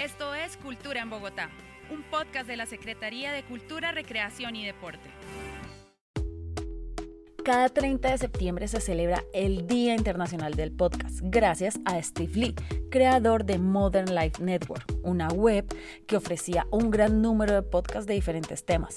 Esto es Cultura en Bogotá, un podcast de la Secretaría de Cultura, Recreación y Deporte. Cada 30 de septiembre se celebra el Día Internacional del Podcast, gracias a Steve Lee, creador de Modern Life Network, una web que ofrecía un gran número de podcasts de diferentes temas.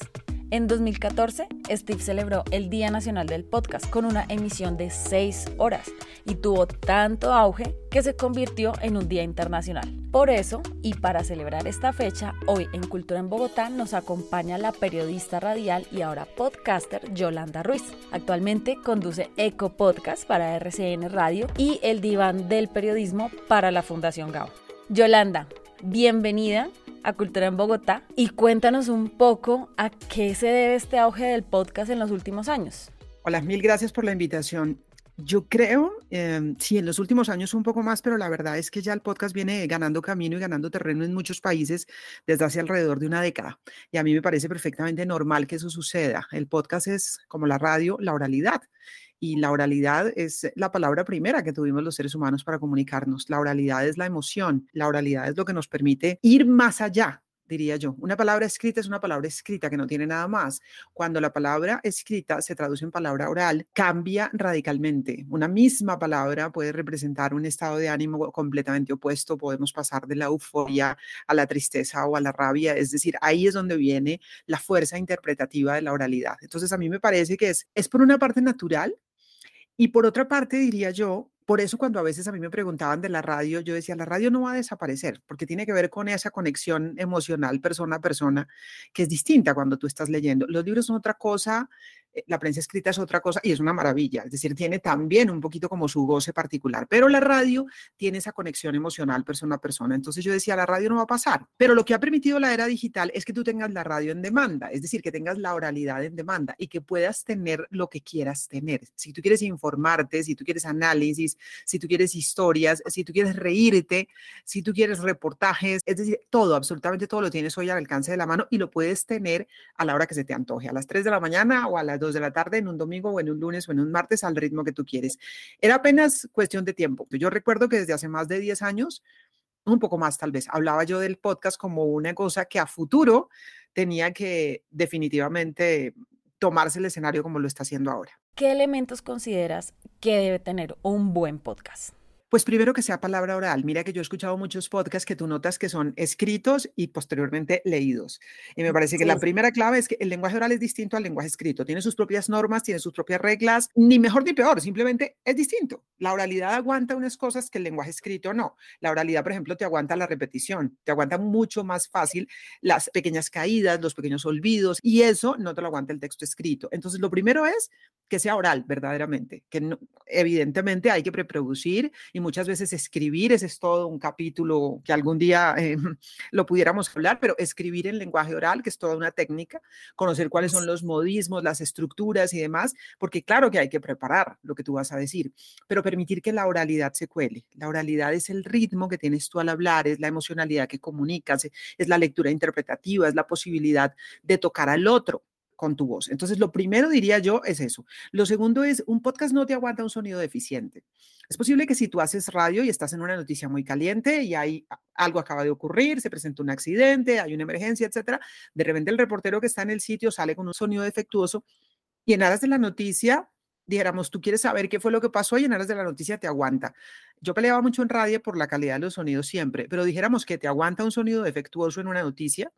En 2014, Steve celebró el Día Nacional del Podcast con una emisión de 6 horas y tuvo tanto auge que se convirtió en un día internacional. Por eso, y para celebrar esta fecha, hoy en Cultura en Bogotá nos acompaña la periodista radial y ahora podcaster Yolanda Ruiz. Actualmente conduce Eco Podcast para RCN Radio y el diván del periodismo para la Fundación GAO. Yolanda, bienvenida a Cultura en Bogotá y cuéntanos un poco a qué se debe este auge del podcast en los últimos años. Hola, mil gracias por la invitación. Yo creo, eh, sí, en los últimos años un poco más, pero la verdad es que ya el podcast viene ganando camino y ganando terreno en muchos países desde hace alrededor de una década. Y a mí me parece perfectamente normal que eso suceda. El podcast es, como la radio, la oralidad. Y la oralidad es la palabra primera que tuvimos los seres humanos para comunicarnos. La oralidad es la emoción. La oralidad es lo que nos permite ir más allá diría yo. Una palabra escrita es una palabra escrita que no tiene nada más. Cuando la palabra escrita se traduce en palabra oral, cambia radicalmente. Una misma palabra puede representar un estado de ánimo completamente opuesto. Podemos pasar de la euforia a la tristeza o a la rabia. Es decir, ahí es donde viene la fuerza interpretativa de la oralidad. Entonces, a mí me parece que es, es por una parte natural y por otra parte, diría yo, por eso cuando a veces a mí me preguntaban de la radio, yo decía, la radio no va a desaparecer, porque tiene que ver con esa conexión emocional persona a persona, que es distinta cuando tú estás leyendo. Los libros son otra cosa, la prensa escrita es otra cosa y es una maravilla, es decir, tiene también un poquito como su goce particular, pero la radio tiene esa conexión emocional persona a persona. Entonces yo decía, la radio no va a pasar, pero lo que ha permitido la era digital es que tú tengas la radio en demanda, es decir, que tengas la oralidad en demanda y que puedas tener lo que quieras tener. Si tú quieres informarte, si tú quieres análisis, si tú quieres historias, si tú quieres reírte, si tú quieres reportajes, es decir, todo, absolutamente todo lo tienes hoy al alcance de la mano y lo puedes tener a la hora que se te antoje, a las 3 de la mañana o a las de la tarde, en un domingo o en un lunes o en un martes, al ritmo que tú quieres. Era apenas cuestión de tiempo. Yo recuerdo que desde hace más de 10 años, un poco más tal vez, hablaba yo del podcast como una cosa que a futuro tenía que definitivamente tomarse el escenario como lo está haciendo ahora. ¿Qué elementos consideras que debe tener un buen podcast? Pues primero que sea palabra oral. Mira que yo he escuchado muchos podcasts que tú notas que son escritos y posteriormente leídos. Y me parece que la primera clave es que el lenguaje oral es distinto al lenguaje escrito. Tiene sus propias normas, tiene sus propias reglas, ni mejor ni peor, simplemente es distinto. La oralidad aguanta unas cosas que el lenguaje escrito no. La oralidad, por ejemplo, te aguanta la repetición, te aguanta mucho más fácil las pequeñas caídas, los pequeños olvidos, y eso no te lo aguanta el texto escrito. Entonces, lo primero es que sea oral, verdaderamente, que evidentemente hay que preproducir y muchas veces escribir, ese es todo un capítulo que algún día eh, lo pudiéramos hablar, pero escribir en lenguaje oral, que es toda una técnica, conocer cuáles son los modismos, las estructuras y demás, porque claro que hay que preparar lo que tú vas a decir, pero permitir que la oralidad se cuele. La oralidad es el ritmo que tienes tú al hablar, es la emocionalidad que comunicas, es la lectura interpretativa, es la posibilidad de tocar al otro con tu voz. Entonces, lo primero diría yo es eso. Lo segundo es, un podcast no te aguanta un sonido deficiente. Es posible que si tú haces radio y estás en una noticia muy caliente y hay algo acaba de ocurrir, se presenta un accidente, hay una emergencia, etcétera, de repente el reportero que está en el sitio sale con un sonido defectuoso y en aras de la noticia dijéramos, tú quieres saber qué fue lo que pasó y en aras de la noticia te aguanta. Yo peleaba mucho en radio por la calidad de los sonidos siempre, pero dijéramos que te aguanta un sonido defectuoso en una noticia,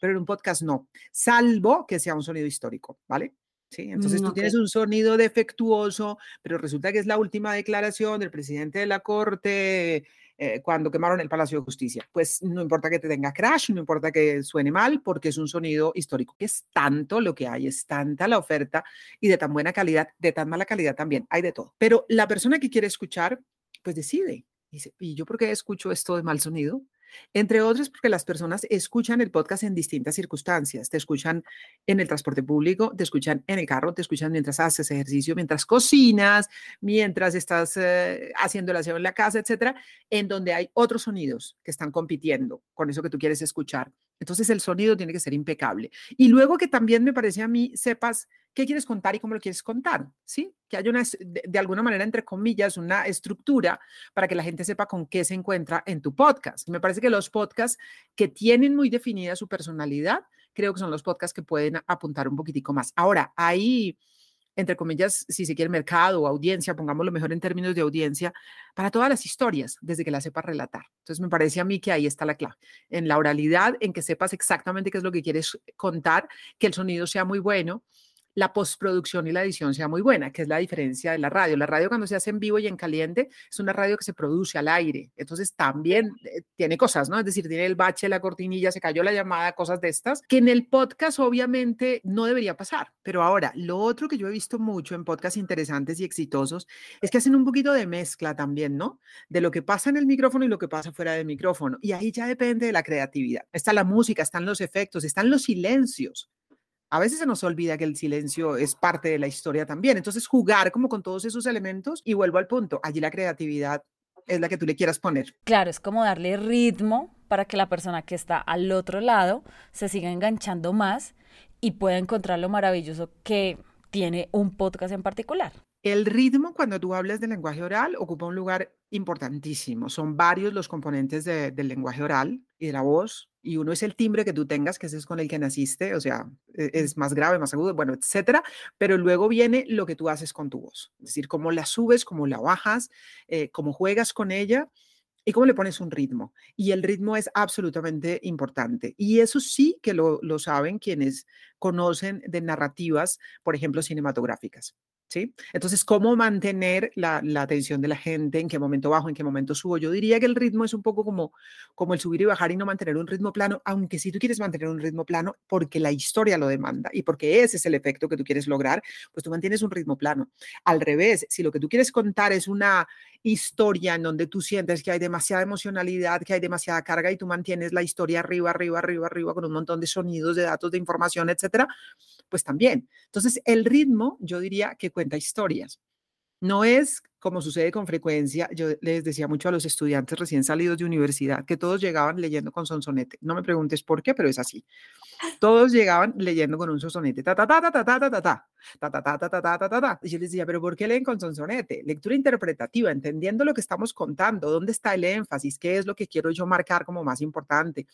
pero en un podcast no, salvo que sea un sonido histórico, ¿vale? Sí, entonces mm, tú tienes un sonido defectuoso, pero resulta que es la última declaración del presidente de la Corte eh, cuando quemaron el Palacio de Justicia. Pues no importa que te tenga crash, no importa que suene mal, porque es un sonido histórico. Es tanto lo que hay, es tanta la oferta y de tan buena calidad, de tan mala calidad también, hay de todo. Pero la persona que quiere escuchar, pues decide. Dice, ¿y yo por qué escucho esto de mal sonido? Entre otras, porque las personas escuchan el podcast en distintas circunstancias. Te escuchan en el transporte público, te escuchan en el carro, te escuchan mientras haces ejercicio, mientras cocinas, mientras estás eh, haciendo el aseo en la casa, etcétera, en donde hay otros sonidos que están compitiendo con eso que tú quieres escuchar. Entonces el sonido tiene que ser impecable. Y luego que también me parece a mí sepas qué quieres contar y cómo lo quieres contar, ¿sí? Que haya una, de, alguna manera, entre comillas, una estructura para que la gente sepa con qué se encuentra en tu podcast. Me parece que los podcasts que tienen muy definida su personalidad, creo que son los podcasts que pueden apuntar un poquitico más. Ahora, hay entre comillas, si se quiere, mercado o audiencia, pongámoslo mejor en términos de audiencia, para todas las historias, desde que las sepas relatar. Entonces, me parece a mí que ahí está la clave, en la oralidad, en que sepas exactamente qué es lo que quieres contar, que el sonido sea muy bueno la postproducción y la edición sea muy buena, que es la diferencia de la radio. La radio cuando se hace en vivo y en caliente es una radio que se produce al aire, entonces también eh, tiene cosas, ¿no? Es decir, tiene el bache, la cortinilla, se cayó la llamada, cosas de estas, que en el podcast obviamente no debería pasar. Pero ahora, lo otro que yo he visto mucho en podcasts interesantes y exitosos es que hacen un poquito de mezcla también, ¿no? De lo que pasa en el micrófono y lo que pasa fuera del micrófono. Y ahí ya depende de la creatividad. Está la música, están los efectos, están los silencios a veces se nos olvida que el silencio es parte de la historia también. Entonces, jugar como con todos esos elementos y vuelvo al punto, allí la creatividad es la que tú le quieras poner. Claro, es como darle ritmo para que la persona que está al otro lado se siga enganchando más y pueda encontrar lo maravilloso que tiene un podcast en particular. El ritmo, cuando tú hablas del lenguaje oral, ocupa un lugar importantísimo. Son varios los componentes del lenguaje oral y de la voz, y uno es el timbre que tú tengas, que ese es con el que naciste, o sea, e, es más grave, más agudo, bueno, etcétera, pero luego viene lo que tú haces con tu voz, es decir, cómo la subes, cómo la bajas, eh, cómo juegas con ella y cómo le pones un ritmo. Y el ritmo es absolutamente importante. Y eso sí que lo, lo saben quienes conocen de narrativas, por ejemplo, cinematográficas. ¿Sí? Entonces, ¿cómo mantener la, atención de la gente? ¿En qué momento bajo? ¿En qué momento subo? Yo diría que el ritmo es un poco como, como el subir y bajar y no mantener un ritmo plano, aunque si tú quieres mantener un ritmo plano porque la historia lo demanda y porque ese es el efecto que tú quieres lograr, pues tú mantienes un ritmo plano. Al revés, si lo que tú quieres contar es una historia en donde tú sientes que hay demasiada emocionalidad, que hay demasiada carga y tú mantienes la historia arriba, arriba, arriba, arriba con un montón de sonidos, de datos, de información, etcétera, pues también. Entonces, el ritmo, yo diría que cuenta historias. No es como sucede con frecuencia, yo les decía mucho a los estudiantes recién salidos de universidad que todos llegaban leyendo con sonsonete. No me preguntes por qué, pero es así. Todos llegaban leyendo con un sonsonete. Ta ta ta ta ta ta ta ta ta ta ta ta ta ta ta ta ta. Y yo les decía, pero ¿por qué leen con sonsonete? Lectura interpretativa, entendiendo lo que estamos contando, dónde está el énfasis, qué es lo que quiero yo marcar como más importante,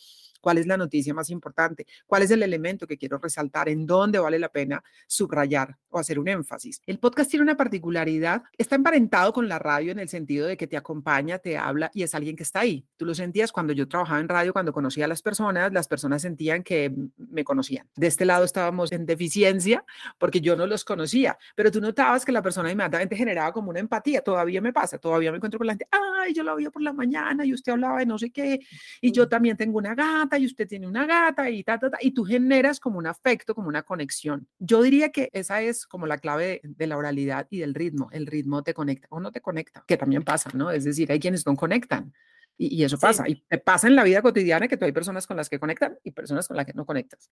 cuál es la noticia más importante, cuál es el elemento que quiero resaltar, en dónde vale la pena subrayar o hacer un énfasis. El podcast tiene una particularidad, está emparentado con la radio en el sentido de que te acompaña, te habla y es alguien que está ahí. Tú lo sentías cuando yo trabajaba en radio, cuando conocía a las personas, las personas sentían que me conocían. De este lado estábamos en deficiencia porque yo no los conocía, pero tú notabas que la persona inmediatamente generaba como una empatía. Todavía me pasa, todavía me encuentro con la gente, ay, yo la oía por la mañana y usted hablaba de no sé qué, y yo también tengo una gata y usted tiene una gata y ta, ta, ta, y tú generas como un afecto, como una conexión. Yo diría que esa es como la clave de la oralidad y del ritmo. El ritmo te conecta o no te conecta, que también pasa, ¿no? Es decir, hay quienes no conectan y, eso pasa. Y te pasa en la vida cotidiana que tú hay personas con las que conectan y personas con las que no conectas.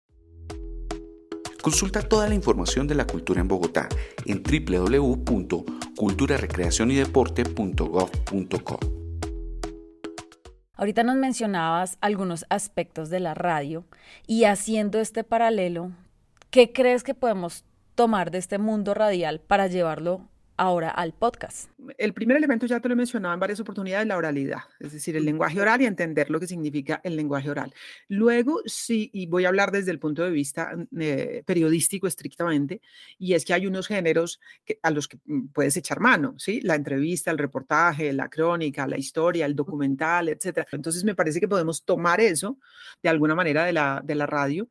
Consulta toda la información de la cultura en Bogotá en www.culturarecreacionydeporte.gov.co. Ahorita nos mencionabas algunos aspectos de la radio y haciendo este paralelo, ¿qué crees que podemos tomar de este mundo radial para llevarlo ahora al podcast? El primer elemento ya te lo he mencionado en varias oportunidades, la oralidad, es decir, el lenguaje oral y entender lo que significa el lenguaje oral. Luego, sí, y voy a hablar desde el punto de vista eh, periodístico estrictamente, y es que hay unos géneros a los que mm, puedes echar mano, ¿sí? La entrevista, el reportaje, la crónica, la historia, el documental, etcétera. Entonces, me parece que podemos tomar eso de alguna manera de la, de la radio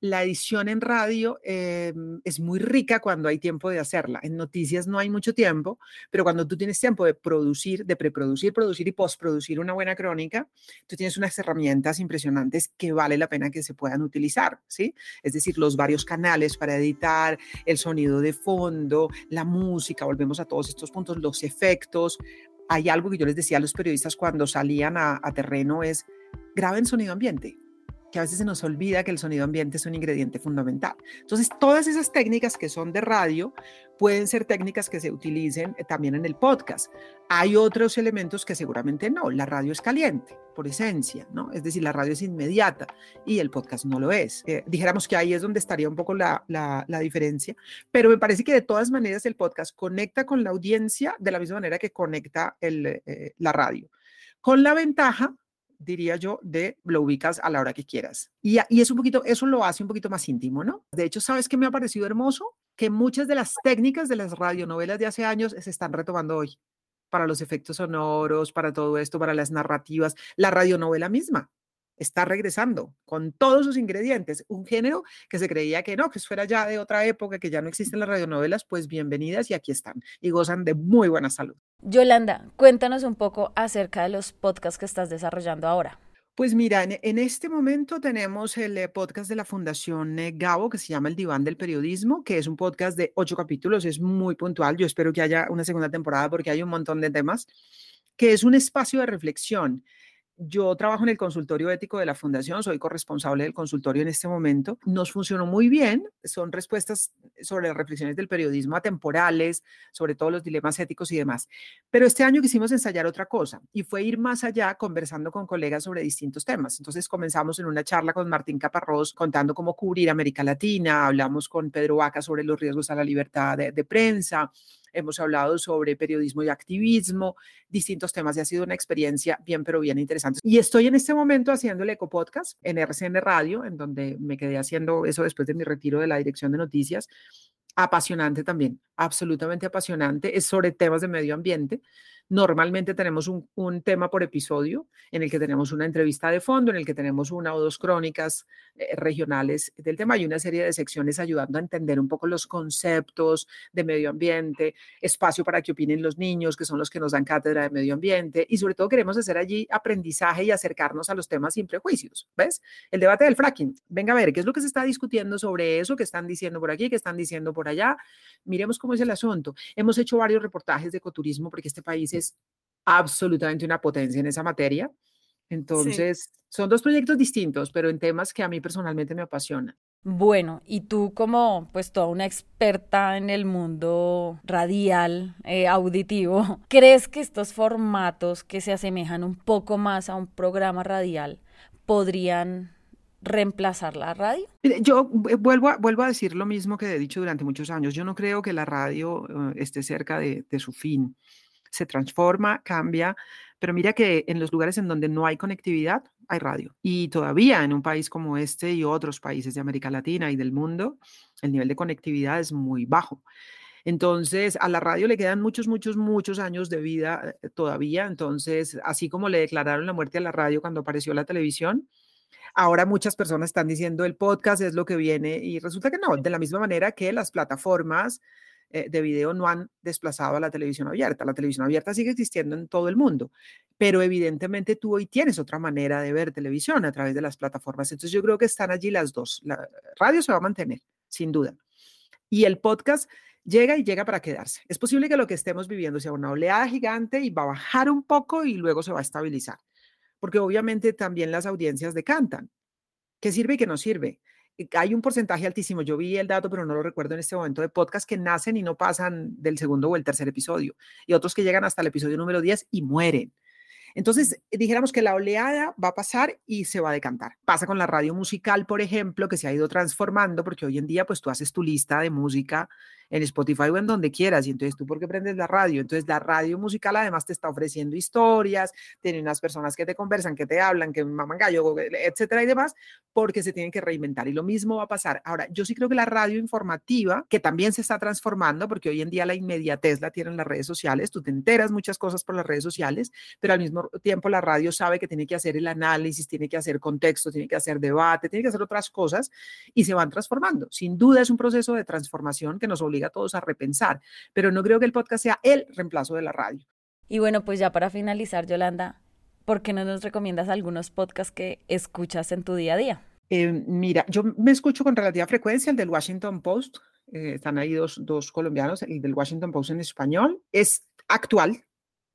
la edición en radio em, es muy rica cuando hay tiempo de hacerla. En noticias no hay mucho tiempo, pero cuando tú tienes tiempo de producir, de preproducir, producir y postproducir una buena crónica, tú tienes unas herramientas impresionantes que vale la pena que se puedan utilizar, ¿sí? Es decir, los varios canales para editar, el sonido de fondo, la música, volvemos a todos estos puntos, los efectos. Hay algo que yo les decía a los periodistas cuando salían a, a terreno es graben sonido ambiente que a veces se nos olvida que el sonido ambiente es un ingrediente fundamental. Entonces, todas esas técnicas que son de radio pueden ser técnicas que se utilicen eh, también en el podcast. Hay otros elementos que seguramente no. La radio es caliente, por esencia, ¿no? Es decir, la radio es inmediata y el podcast no lo es. Eh, dijéramos que ahí es donde estaría un poco la, la, diferencia, pero me parece que de todas maneras el podcast conecta con la audiencia de la misma manera que conecta el, eh, la radio. Con la ventaja diría yo, de lo ubicas a la hora que quieras. Y, y es un poquito, eso lo hace un poquito más íntimo, ¿no? De hecho, ¿sabes qué me ha parecido hermoso? Que muchas de las técnicas de las radionovelas de hace años se están retomando hoy para los efectos sonoros, para todo esto, para las narrativas, la radionovela misma está regresando con todos sus ingredientes. Un género que se creía que no, que fuera ya de otra época, que ya no existen las radionovelas, pues bienvenidas y aquí están y gozan de muy buena salud. Yolanda, cuéntanos un poco acerca de los podcasts que estás desarrollando ahora. Pues mira, en, este momento tenemos el eh, podcast de la Fundación eh, Gabo que se llama El Diván del Periodismo, que es un podcast de ocho capítulos, es muy puntual. Yo espero que haya una segunda temporada porque hay un montón de temas, que es un espacio de reflexión yo trabajo en el consultorio ético de la Fundación, soy corresponsable del consultorio en este momento. Nos funcionó muy bien, son respuestas sobre reflexiones del periodismo atemporales, sobre todos los dilemas éticos y demás. Pero este año quisimos ensayar otra cosa y fue ir más allá conversando con colegas sobre distintos temas. Entonces comenzamos en una charla con Martín Caparrós contando cómo cubrir América Latina, hablamos con Pedro Vaca sobre los riesgos a la libertad de prensa, hemos hablado sobre periodismo y activismo, distintos temas y ha sido una experiencia bien, pero bien interesante. Y estoy en este momento haciendo el Eco Podcast en RCN Radio, en donde me quedé haciendo eso después de mi retiro de la dirección de noticias. Apasionante también, absolutamente apasionante. Es sobre temas de medio ambiente. Normalmente tenemos un, tema por episodio en el que tenemos una entrevista de fondo, en el que tenemos una o dos crónicas eh, regionales del tema y una serie de secciones ayudando a entender un poco los conceptos de medio ambiente, espacio para que opinen los niños, que son los que nos dan cátedra de medio ambiente y sobre todo queremos hacer allí aprendizaje y acercarnos a los temas sin prejuicios. ¿Ves? El debate del fracking. Venga a ver, ¿qué es lo que se está discutiendo sobre eso? ¿Qué están diciendo por aquí? ¿Qué están diciendo por allá? Miremos cómo es el asunto. Hemos hecho varios reportajes de ecoturismo porque este país es absolutamente una potencia en esa materia. Entonces, son dos proyectos distintos, pero en temas que a mí personalmente me apasionan. Bueno, y tú como pues toda una experta en el mundo radial, eh, auditivo, ¿crees que estos formatos que se asemejan un poco más a un programa radial podrían reemplazar la radio? Yo vuelvo a, vuelvo a decir lo mismo que he dicho durante muchos años. Yo no creo que la radio eh, esté cerca de, de su fin se transforma, cambia, pero mira que en los lugares en donde no hay conectividad, hay radio. Y todavía en un país como este y otros países de América Latina y del mundo, el nivel de conectividad es muy bajo. Entonces, a la radio le quedan muchos, muchos, muchos años de vida eh, todavía. Entonces, así como le declararon la muerte a la radio cuando apareció la televisión, ahora muchas personas están diciendo el podcast es lo que viene y resulta que no, de la misma manera que las plataformas eh, de video no han desplazado a la televisión abierta. La televisión abierta sigue existiendo en todo el mundo, pero evidentemente tú hoy tienes otra manera de ver televisión a través de las plataformas. Entonces yo creo que están allí las dos. La radio se va a mantener, sin duda. Y el podcast llega y llega para quedarse. Es posible que lo que estemos viviendo sea una oleada gigante y va a bajar un poco y luego se va a estabilizar, porque obviamente también las audiencias decantan. ¿Qué sirve y qué no sirve? hay un porcentaje altísimo, yo vi el dato, pero no lo recuerdo en este momento, de podcasts que nacen y no pasan del segundo o el tercer episodio, y otros que llegan hasta el episodio número 10 y mueren. Entonces, dijéramos que la oleada va a pasar y se va a decantar. Pasa con la radio musical, por ejemplo, que se ha ido transformando, porque hoy en día, pues tú haces tu lista de música en Spotify o en donde quieras. Y entonces tú, ¿por qué prendes la radio? Entonces la radio musical además te está ofreciendo historias, tiene unas personas que te conversan, que te hablan, que maman gallo, etcétera y demás, porque se tienen que reinventar. Y lo mismo va a pasar. Ahora, yo sí creo que la radio informativa, que también se está transformando, porque hoy en día la inmediatez la tienen las redes sociales, tú te enteras muchas cosas por las redes sociales, pero al mismo tiempo la radio sabe que tiene que hacer el análisis, tiene que hacer contexto, tiene que hacer debate, tiene que hacer otras cosas y se van transformando. Sin duda es un proceso de transformación que nos obliga a todos a repensar, pero no creo que el podcast sea el reemplazo de la radio. Y bueno, pues ya para finalizar, Yolanda, ¿por qué no nos recomiendas algunos podcasts que escuchas en tu día a día? Eh, mira, yo me escucho con relativa frecuencia el del Washington Post. Eh, están ahí dos, dos colombianos, el del Washington Post en español. Es actual,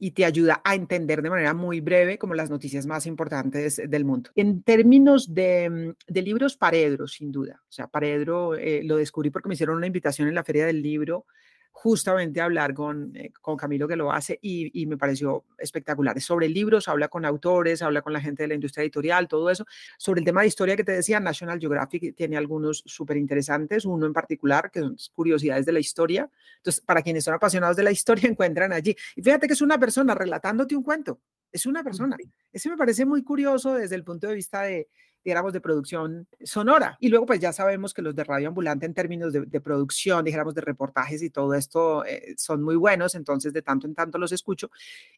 y te ayuda a entender de manera muy breve como las noticias más importantes del mundo. En términos de, mm, libros, Paredro, sin duda. O sea, Paredro eh, lo descubrí porque me hicieron una invitación en la Feria del Libro justamente hablar con, eh, con Camilo que lo hace y, me pareció espectacular. Sobre libros, habla con autores, habla con la gente de la industria editorial, todo eso. Sobre el tema de historia que te decía, National Geographic tiene algunos súper interesantes, uno en particular que son curiosidades de la historia. Entonces, para quienes son apasionados de la historia, encuentran allí. Y fíjate que es una persona relatándote un cuento, es una persona. Ese me parece muy curioso desde el punto de vista de, digamos, de producción sonora. Y luego, pues ya sabemos que los de Radio Ambulante en términos de, producción, dijéramos, de reportajes y todo esto eh, son muy buenos, entonces de tanto en tanto los escucho.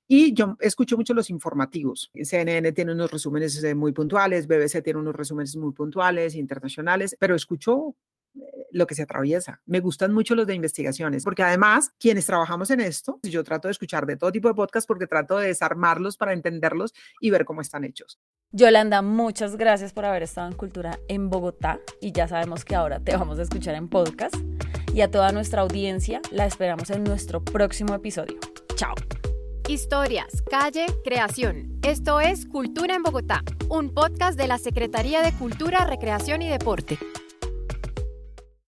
Y yo escucho mucho los informativos. CNN tiene unos resúmenes eh, muy puntuales, BBC tiene unos resúmenes muy puntuales, internacionales, pero escucho eh, lo que se atraviesa. Me gustan mucho los de investigaciones, porque además, quienes trabajamos en esto, yo trato de escuchar de todo tipo de podcasts porque trato de desarmarlos para entenderlos y ver cómo están hechos. Yolanda, muchas gracias por haber estado en Cultura en Bogotá y ya sabemos que ahora te vamos a escuchar en podcast. Y a toda nuestra audiencia la esperamos en nuestro próximo episodio. Chao. Historias, calle, creación. Esto es Cultura en Bogotá, un podcast de la Secretaría de Cultura, Recreación y Deporte.